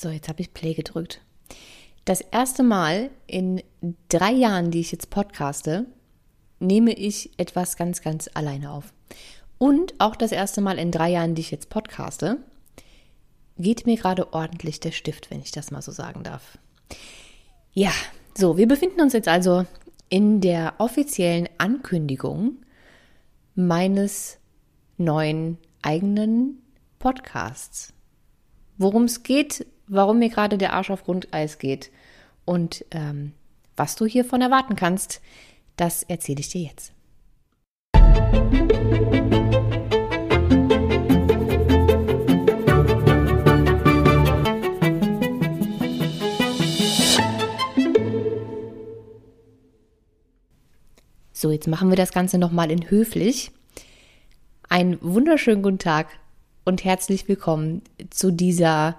So, jetzt habe ich Play gedrückt. Das erste Mal in drei Jahren, die ich jetzt podcaste, nehme ich etwas ganz, ganz alleine auf. Und auch das erste Mal in drei Jahren, die ich jetzt podcaste, geht mir gerade ordentlich der Stift, wenn ich das mal so sagen darf. Ja, so, wir befinden uns jetzt also in der offiziellen Ankündigung meines neuen eigenen Podcasts. Worum es geht, warum mir gerade der Arsch auf Grundeis geht und ähm, was du hiervon erwarten kannst, das erzähle ich dir jetzt. So, jetzt machen wir das Ganze nochmal in höflich. Einen wunderschönen guten Tag und herzlich willkommen zu dieser,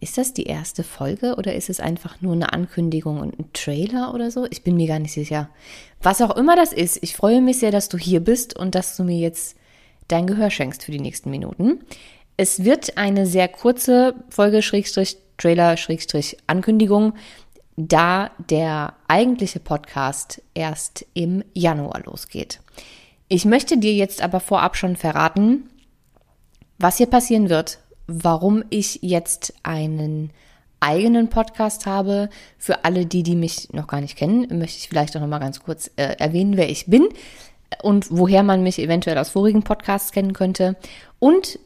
ist das die erste Folge oder ist es einfach nur eine Ankündigung und ein Trailer oder so? Ich bin mir gar nicht sicher. Was auch immer das ist, ich freue mich sehr, dass du hier bist und dass du mir jetzt dein Gehör schenkst für die nächsten Minuten. Es wird eine sehr kurze Folge, Schrägstrich, Trailer, Schrägstrich, Ankündigung da der eigentliche Podcast erst im Januar losgeht. Ich möchte dir jetzt aber vorab schon verraten, was hier passieren wird, warum ich jetzt einen eigenen Podcast habe. Für alle, die, die mich noch gar nicht kennen, möchte ich vielleicht auch noch mal ganz kurz äh, erwähnen, wer ich bin und woher man mich eventuell aus vorigen Podcasts kennen könnte. Und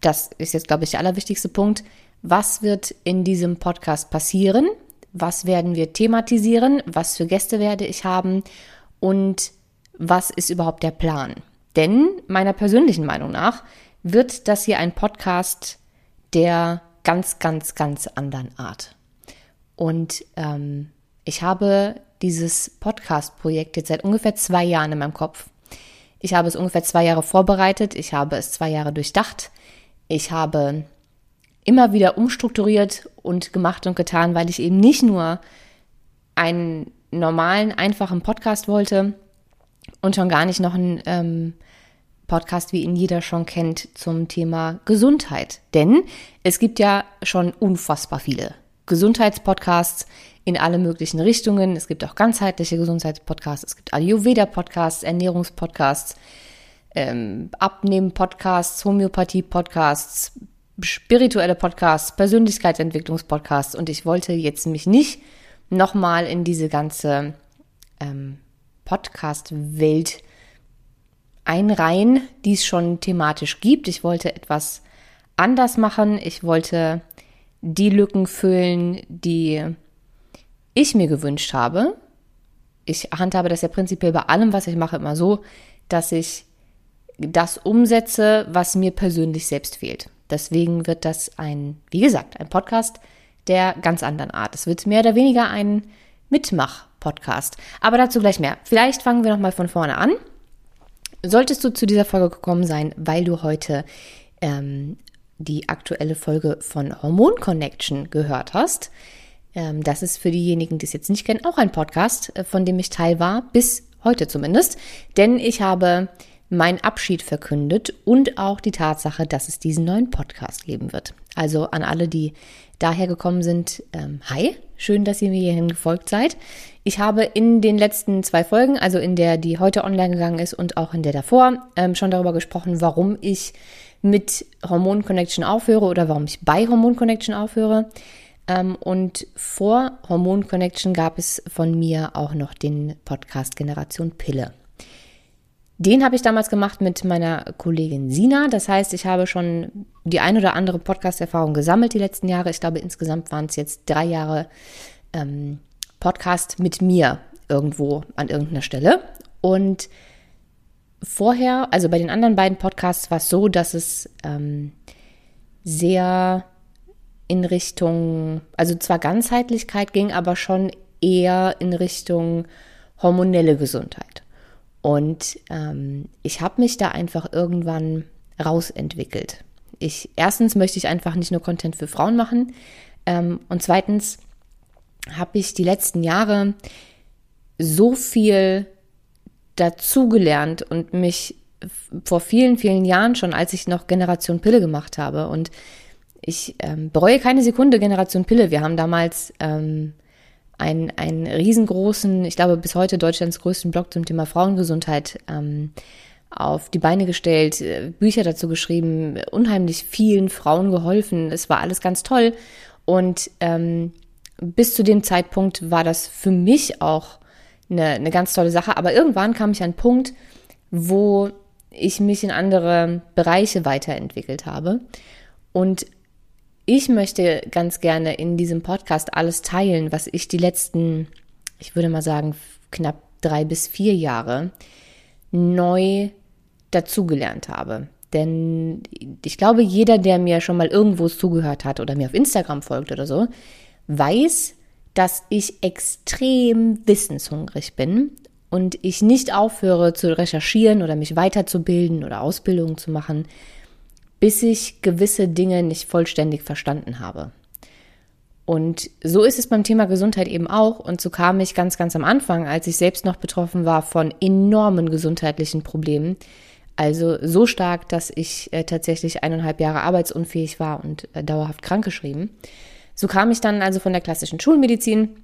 das ist jetzt, glaube ich, der allerwichtigste Punkt. Was wird in diesem Podcast passieren? was werden wir thematisieren, was für Gäste werde ich haben und was ist überhaupt der Plan. Denn meiner persönlichen Meinung nach wird das hier ein Podcast der ganz, ganz, ganz anderen Art. Und ähm, ich habe dieses Podcast-Projekt jetzt seit ungefähr zwei Jahren in meinem Kopf. Ich habe es ungefähr zwei Jahre vorbereitet, ich habe es zwei Jahre durchdacht, ich habe immer wieder umstrukturiert und gemacht und getan, weil ich eben nicht nur einen normalen, einfachen Podcast wollte und schon gar nicht noch einen ähm, Podcast, wie ihn jeder schon kennt, zum Thema Gesundheit. Denn es gibt ja schon unfassbar viele Gesundheitspodcasts in alle möglichen Richtungen. Es gibt auch ganzheitliche Gesundheitspodcasts, es gibt Ayurveda-Podcasts, Ernährungspodcasts, ähm, Abnehmen-Podcasts, Homöopathie-Podcasts, spirituelle Podcasts, Persönlichkeitsentwicklungspodcasts und ich wollte jetzt mich nicht nochmal in diese ganze ähm, Podcast-Welt einreihen, die es schon thematisch gibt. Ich wollte etwas anders machen. Ich wollte die Lücken füllen, die ich mir gewünscht habe. Ich handhabe das ja prinzipiell bei allem, was ich mache, immer so, dass ich das umsetze, was mir persönlich selbst fehlt. Deswegen wird das ein, wie gesagt, ein Podcast der ganz anderen Art. Es wird mehr oder weniger ein Mitmach-Podcast. Aber dazu gleich mehr. Vielleicht fangen wir nochmal von vorne an. Solltest du zu dieser Folge gekommen sein, weil du heute ähm, die aktuelle Folge von Hormon Connection gehört hast, ähm, das ist für diejenigen, die es jetzt nicht kennen, auch ein Podcast, äh, von dem ich Teil war, bis heute zumindest. Denn ich habe mein Abschied verkündet und auch die Tatsache, dass es diesen neuen Podcast geben wird. Also an alle, die daher gekommen sind, ähm, hi, schön, dass ihr mir hierhin gefolgt seid. Ich habe in den letzten zwei Folgen, also in der, die heute online gegangen ist und auch in der davor, ähm, schon darüber gesprochen, warum ich mit Hormon Connection aufhöre oder warum ich bei Hormon Connection aufhöre. Ähm, und vor Hormon Connection gab es von mir auch noch den Podcast Generation Pille. Den habe ich damals gemacht mit meiner Kollegin Sina. Das heißt, ich habe schon die ein oder andere Podcast-Erfahrung gesammelt die letzten Jahre. Ich glaube, insgesamt waren es jetzt drei Jahre ähm, Podcast mit mir irgendwo an irgendeiner Stelle. Und vorher, also bei den anderen beiden Podcasts war es so, dass es ähm, sehr in Richtung, also zwar Ganzheitlichkeit ging, aber schon eher in Richtung hormonelle Gesundheit. Und ähm, ich habe mich da einfach irgendwann rausentwickelt. Ich, erstens möchte ich einfach nicht nur Content für Frauen machen. Ähm, und zweitens habe ich die letzten Jahre so viel dazugelernt und mich vor vielen, vielen Jahren schon, als ich noch Generation Pille gemacht habe und Ich ähm, bereue keine Sekunde Generation Pille. Wir haben damals ähm, einen, einen riesengroßen, ich glaube bis heute Deutschlands größten Blog zum Thema Frauengesundheit ähm, auf die Beine gestellt, äh, Bücher dazu geschrieben, unheimlich vielen Frauen geholfen. Es war alles ganz toll. Und ähm, bis zu dem Zeitpunkt war das für mich auch eine, eine ganz tolle Sache. Aber irgendwann kam ich an einen Punkt, wo ich mich in andere Bereiche weiterentwickelt habe. Und ich möchte ganz gerne in diesem Podcast alles teilen, was ich die letzten, ich würde mal sagen, knapp drei bis vier Jahre neu dazugelernt habe. Denn ich glaube, jeder, der mir schon mal irgendwo zugehört hat oder mir auf Instagram folgt oder so, weiß, dass ich extrem wissenshungrig bin und ich nicht aufhöre zu recherchieren oder mich weiterzubilden oder Ausbildungen zu machen, bis ich gewisse Dinge nicht vollständig verstanden habe. Und so ist es beim Thema Gesundheit eben auch. Und so kam ich ganz, ganz am Anfang, als ich selbst noch betroffen war von enormen gesundheitlichen Problemen. Also so stark, dass ich äh, tatsächlich eineinhalb Jahre arbeitsunfähig war und äh, dauerhaft krankgeschrieben. So kam ich dann also von der klassischen Schulmedizin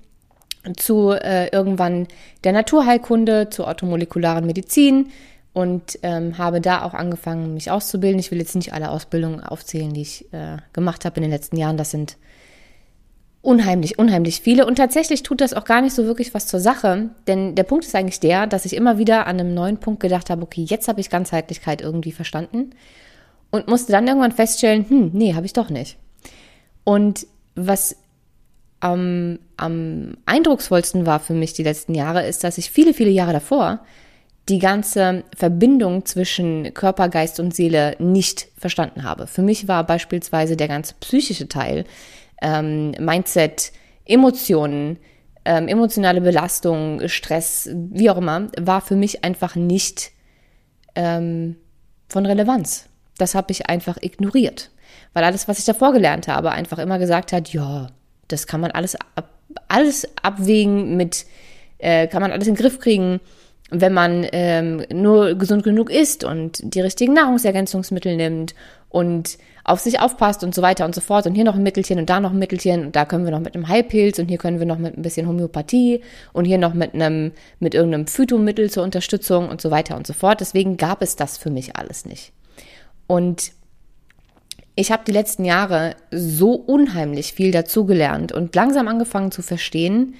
zu äh, irgendwann der Naturheilkunde, zur automolekularen Medizin und ähm, habe da auch angefangen, mich auszubilden. Ich will jetzt nicht alle Ausbildungen aufzählen, die ich äh, gemacht habe in den letzten Jahren. Das sind unheimlich, unheimlich viele. Und tatsächlich tut das auch gar nicht so wirklich was zur Sache. Denn der Punkt ist eigentlich der, dass ich immer wieder an einem neuen Punkt gedacht habe, okay, jetzt habe ich Ganzheitlichkeit irgendwie verstanden. Und musste dann irgendwann feststellen, hm, nee, habe ich doch nicht. Und was am, am eindrucksvollsten war für mich die letzten Jahre, ist, dass ich viele, viele Jahre davor die ganze Verbindung zwischen Körper, Geist und Seele nicht verstanden habe. Für mich war beispielsweise der ganze psychische Teil, ähm, Mindset, Emotionen, ähm, emotionale Belastung, Stress, wie auch immer, war für mich einfach nicht ähm, von Relevanz. Das habe ich einfach ignoriert, weil alles, was ich davor gelernt habe, einfach immer gesagt hat, ja, das kann man alles, ab, alles abwägen mit, äh, kann man alles in den Griff kriegen, wenn man ähm, nur gesund genug isst und die richtigen Nahrungsergänzungsmittel nimmt und auf sich aufpasst und so weiter und so fort. Und hier noch ein Mittelchen und da noch ein Mittelchen und da können wir noch mit einem Heilpilz und hier können wir noch mit ein bisschen Homöopathie und hier noch mit einem, mit irgendeinem Phytomittel zur Unterstützung und so weiter und so fort. Deswegen gab es das für mich alles nicht. Und ich habe die letzten Jahre so unheimlich viel dazugelernt und langsam angefangen zu verstehen,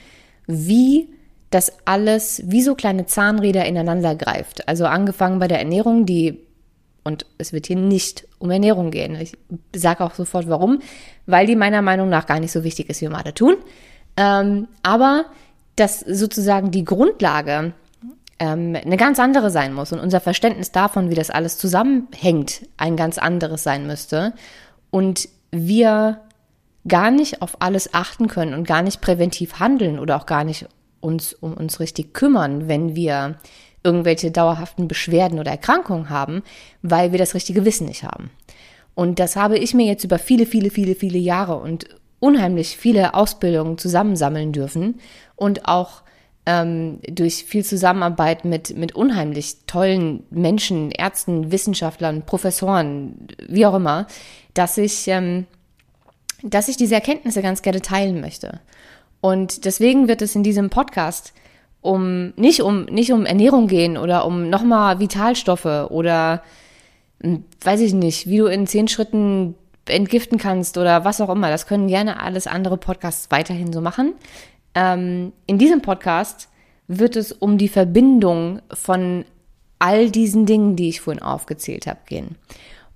wie das alles wie so kleine Zahnräder ineinander greift. Also angefangen bei der Ernährung, die, und es wird hier nicht um Ernährung gehen. Ich sage auch sofort warum, weil die meiner Meinung nach gar nicht so wichtig ist, wie wir alle tun. Ähm, aber dass sozusagen die Grundlage ähm, eine ganz andere sein muss und unser Verständnis davon, wie das alles zusammenhängt, ein ganz anderes sein müsste und wir gar nicht auf alles achten können und gar nicht präventiv handeln oder auch gar nicht uns um uns richtig kümmern, wenn wir irgendwelche dauerhaften Beschwerden oder Erkrankungen haben, weil wir das richtige Wissen nicht haben. Und das habe ich mir jetzt über viele, viele, viele, viele Jahre und unheimlich viele Ausbildungen zusammensammeln dürfen und auch ähm, durch viel Zusammenarbeit mit, mit unheimlich tollen Menschen, Ärzten, Wissenschaftlern, Professoren, wie auch immer, dass ich, ähm, dass ich diese Erkenntnisse ganz gerne teilen möchte. Und deswegen wird es in diesem Podcast um nicht um nicht um Ernährung gehen oder um nochmal Vitalstoffe oder hm, weiß ich nicht, wie du in zehn Schritten entgiften kannst oder was auch immer. Das können gerne alles andere Podcasts weiterhin so machen. Ähm, in diesem Podcast wird es um die Verbindung von all diesen Dingen, die ich vorhin aufgezählt habe, gehen.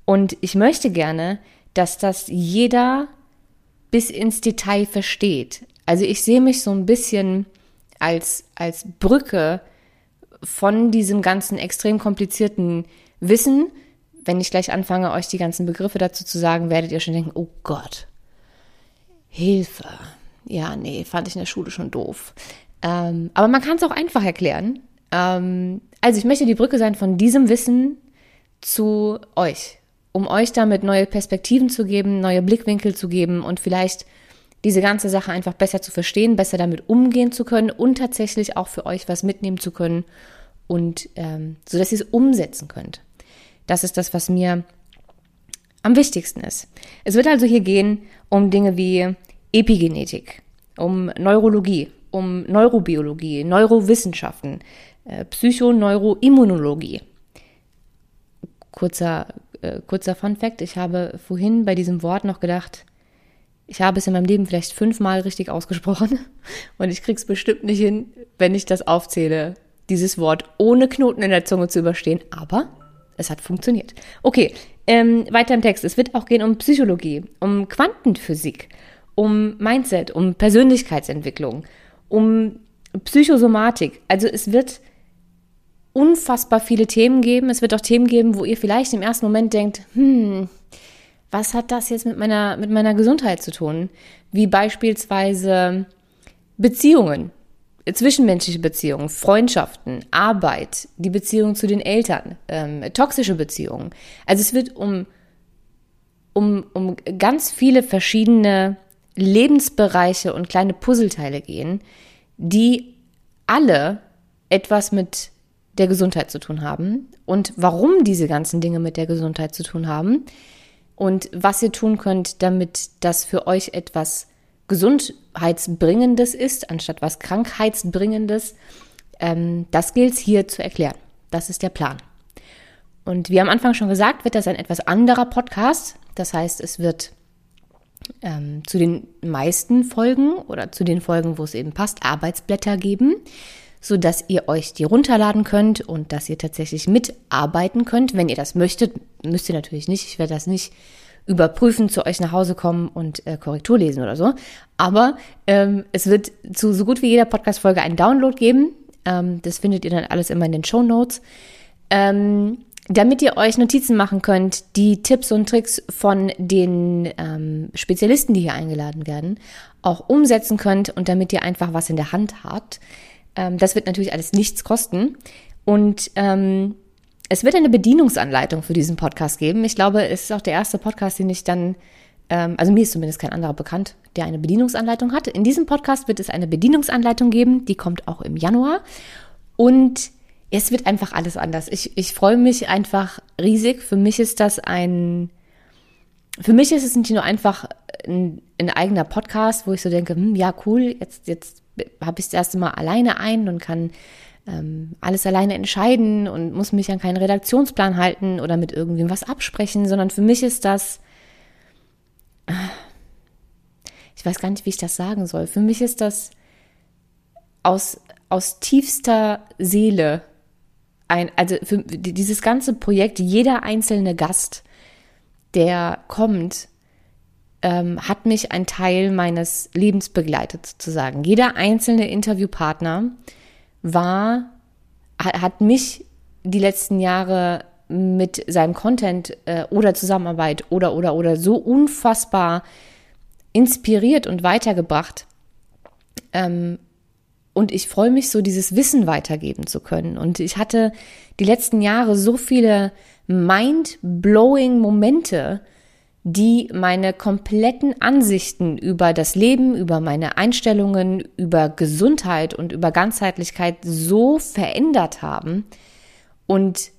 Und ich möchte gerne, dass das jeder bis ins Detail versteht. Also ich sehe mich so ein bisschen als, als Brücke von diesem ganzen extrem komplizierten Wissen. Wenn ich gleich anfange, euch die ganzen Begriffe dazu zu sagen, werdet ihr schon denken, oh Gott, Hilfe ja, nee, fand ich in der Schule schon doof. Ähm, aber man kann es auch einfach erklären. Ähm, also ich möchte die Brücke sein von diesem Wissen zu euch, um euch damit neue Perspektiven zu geben, neue Blickwinkel zu geben und vielleicht diese ganze Sache einfach besser zu verstehen, besser damit umgehen zu können und tatsächlich auch für euch was mitnehmen zu können und ähm, so dass ihr es umsetzen könnt. Das ist das, was mir am wichtigsten ist. Es wird also hier gehen um Dinge wie Epigenetik, um Neurologie, um Neurobiologie, Neurowissenschaften, äh, Psychoneuroimmunologie. Kurzer, äh, kurzer Fun Fact, ich habe vorhin bei diesem Wort noch gedacht, ich habe es in meinem Leben vielleicht fünfmal richtig ausgesprochen und ich krieg's bestimmt nicht hin, wenn ich das aufzähle, dieses Wort ohne Knoten in der Zunge zu überstehen. Aber es hat funktioniert. Okay, ähm, weiter im Text. Es wird auch gehen um Psychologie, um Quantenphysik, um Mindset, um Persönlichkeitsentwicklung, um Psychosomatik. Also es wird unfassbar viele Themen geben. Es wird auch Themen geben, wo ihr vielleicht im ersten Moment denkt, hm, was hat das jetzt mit meiner, mit meiner Gesundheit zu tun? Wie beispielsweise Beziehungen, zwischenmenschliche Beziehungen, Freundschaften, Arbeit, die Beziehung zu den Eltern, ähm, toxische Beziehungen. Also es wird um, um, um ganz viele verschiedene Lebensbereiche und kleine Puzzleteile gehen, die alle etwas mit der Gesundheit zu tun haben und warum diese ganzen Dinge mit der Gesundheit zu tun haben und was ihr tun könnt, damit das für euch etwas Gesundheitsbringendes ist, anstatt was Krankheitsbringendes. Ähm, das gilt es hier zu erklären. Das ist der Plan. Und wie am Anfang schon gesagt, wird das ein etwas anderer Podcast. Das heißt, es wird ähm, zu den meisten Folgen oder zu den Folgen, wo es eben passt, Arbeitsblätter geben, so dass ihr euch die runterladen könnt und dass ihr tatsächlich mitarbeiten könnt. Wenn ihr das möchtet, müsst ihr natürlich nicht. Ich werde das nicht überprüfen, zu euch nach Hause kommen und äh, Korrektur lesen oder so. Aber ähm, es wird zu so gut wie jeder Podcast-Folge einen Download geben. Ähm, das findet ihr dann alles immer in den Show Notes. Ähm, damit ihr euch Notizen machen könnt, die Tipps und Tricks von den ähm, Spezialisten, die hier eingeladen werden, auch umsetzen könnt und damit ihr einfach was in der Hand habt. Ähm, das wird natürlich alles nichts kosten. Und ähm, es wird eine Bedienungsanleitung für diesen Podcast geben. Ich glaube, es ist auch der erste Podcast, den ich dann, ähm, also mir ist zumindest kein anderer bekannt, der eine Bedienungsanleitung hat. In diesem Podcast wird es eine Bedienungsanleitung geben, die kommt auch im Januar. Und es wird einfach alles anders. Ich, ich freue mich einfach riesig. Für mich ist das ein, für mich ist es nicht nur einfach ein, ein eigener Podcast, wo ich so denke, hm, ja cool, jetzt, jetzt habe ich das erste Mal alleine ein und kann ähm, alles alleine entscheiden und muss mich an keinen Redaktionsplan halten oder mit irgendwem was absprechen, sondern für mich ist das, ich weiß gar nicht, wie ich das sagen soll. Für mich ist das aus, aus tiefster Seele ein, also für dieses ganze Projekt, jeder einzelne Gast, der kommt, ähm, hat mich ein Teil meines Lebens begleitet, sozusagen. Jeder einzelne Interviewpartner war, hat mich die letzten Jahre mit seinem Content äh, oder Zusammenarbeit oder oder oder so unfassbar inspiriert und weitergebracht. Ähm, und ich freue mich so, dieses Wissen weitergeben zu können. Und ich hatte die letzten Jahre so viele mind-blowing Momente, die meine kompletten Ansichten über das Leben, über meine Einstellungen, über Gesundheit und über Ganzheitlichkeit so verändert haben. Und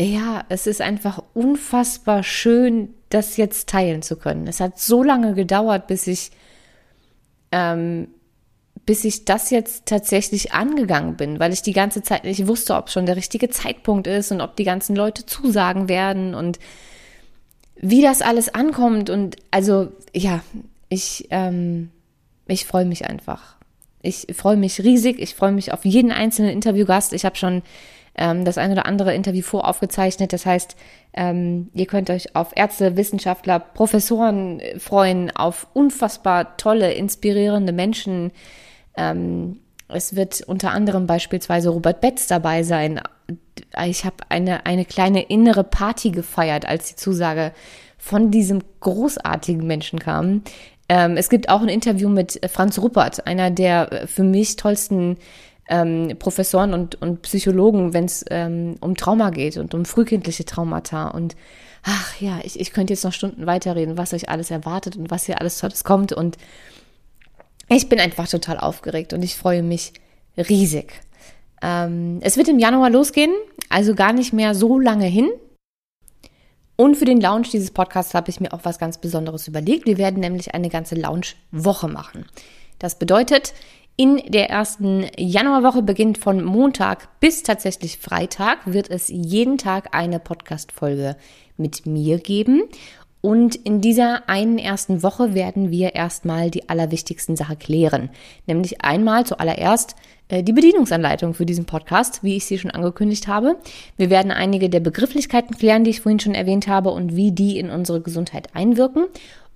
ja, es ist einfach unfassbar schön, das jetzt teilen zu können. Es hat so lange gedauert, bis ich, ähm, bis ich das jetzt tatsächlich angegangen bin, weil ich die ganze Zeit nicht wusste, ob schon der richtige Zeitpunkt ist und ob die ganzen Leute zusagen werden und wie das alles ankommt. Und also, ja, ich, ähm, ich freue mich einfach. Ich freue mich riesig. Ich freue mich auf jeden einzelnen Interviewgast. Ich habe schon ähm, das ein oder andere Interview voraufgezeichnet. Das heißt, ähm, ihr könnt euch auf Ärzte, Wissenschaftler, Professoren freuen, auf unfassbar tolle, inspirierende Menschen. Ähm, es wird unter anderem beispielsweise Robert Betz dabei sein, ich habe eine, eine kleine innere Party gefeiert, als die Zusage von diesem großartigen Menschen kam. Ähm, es gibt auch ein Interview mit Franz Ruppert, einer der für mich tollsten ähm, Professoren und, und Psychologen, wenn es ähm, um Trauma geht und um frühkindliche Traumata. Und ach ja, ich, ich könnte jetzt noch Stunden weiterreden, was euch alles erwartet und was hier alles Tolles kommt. Und ich bin einfach total aufgeregt und ich freue mich riesig. Ähm, es wird im Januar losgehen, also gar nicht mehr so lange hin. Und für den Launch dieses Podcasts habe ich mir auch was ganz Besonderes überlegt. Wir werden nämlich eine ganze Launch-Woche machen. Das bedeutet, in der ersten Januarwoche beginnt von Montag bis tatsächlich Freitag wird es jeden Tag eine Podcast-Folge mit mir geben. Und in dieser einen ersten Woche werden wir erstmal die allerwichtigsten Sachen klären. Nämlich einmal zuallererst äh, die Bedienungsanleitung für diesen Podcast, wie ich sie schon angekündigt habe. Wir werden einige der Begrifflichkeiten klären, die ich vorhin schon erwähnt habe und wie die in unsere Gesundheit einwirken.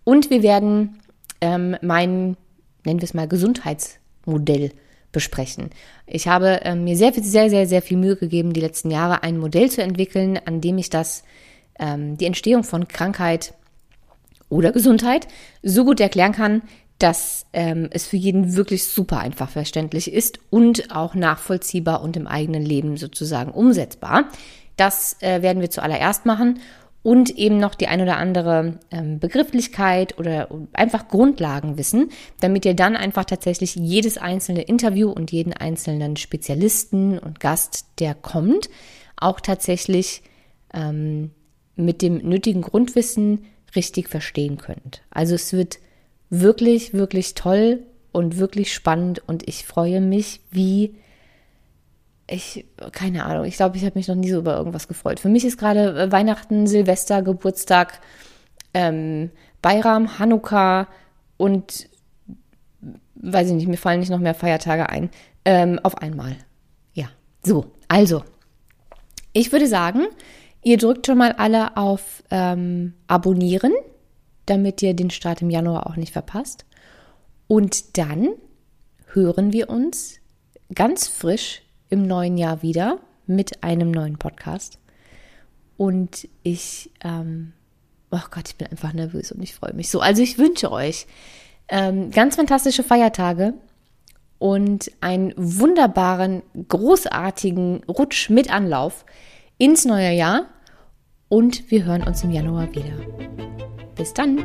Und wir werden ähm, mein, nennen wir es mal, Gesundheitsmodell besprechen. Ich habe äh, mir sehr, sehr, sehr, sehr viel Mühe gegeben, die letzten Jahre ein Modell zu entwickeln, an dem ich das ähm, die Entstehung von Krankheit oder Gesundheit so gut erklären kann, dass ähm, es für jeden wirklich super einfach verständlich ist und auch nachvollziehbar und im eigenen Leben sozusagen umsetzbar. Das äh, werden wir zuallererst machen und eben noch die ein oder andere ähm, Begrifflichkeit oder einfach Grundlagen wissen, damit ihr dann einfach tatsächlich jedes einzelne Interview und jeden einzelnen Spezialisten und Gast, der kommt, auch tatsächlich ähm, mit dem nötigen Grundwissen richtig verstehen könnt. Also es wird wirklich, wirklich toll und wirklich spannend und ich freue mich, wie ich, keine Ahnung, ich glaube, ich habe mich noch nie so über irgendwas gefreut. Für mich ist gerade Weihnachten, Silvester, Geburtstag, ähm, Bayram, Hanukkah und weiß ich nicht, mir fallen nicht noch mehr Feiertage ein, ähm, auf einmal. Ja, so, also, ich würde sagen, Ihr drückt schon mal alle auf ähm, Abonnieren, damit ihr den Start im Januar auch nicht verpasst. Und dann hören wir uns ganz frisch im neuen Jahr wieder mit einem neuen Podcast. Und ich, ähm, oh Gott, ich bin einfach nervös und ich freue mich so. Also ich wünsche euch ähm, ganz fantastische Feiertage und einen wunderbaren, großartigen Rutsch mit Anlauf ins neue Jahr und wir hören uns im Januar wieder. Bis dann!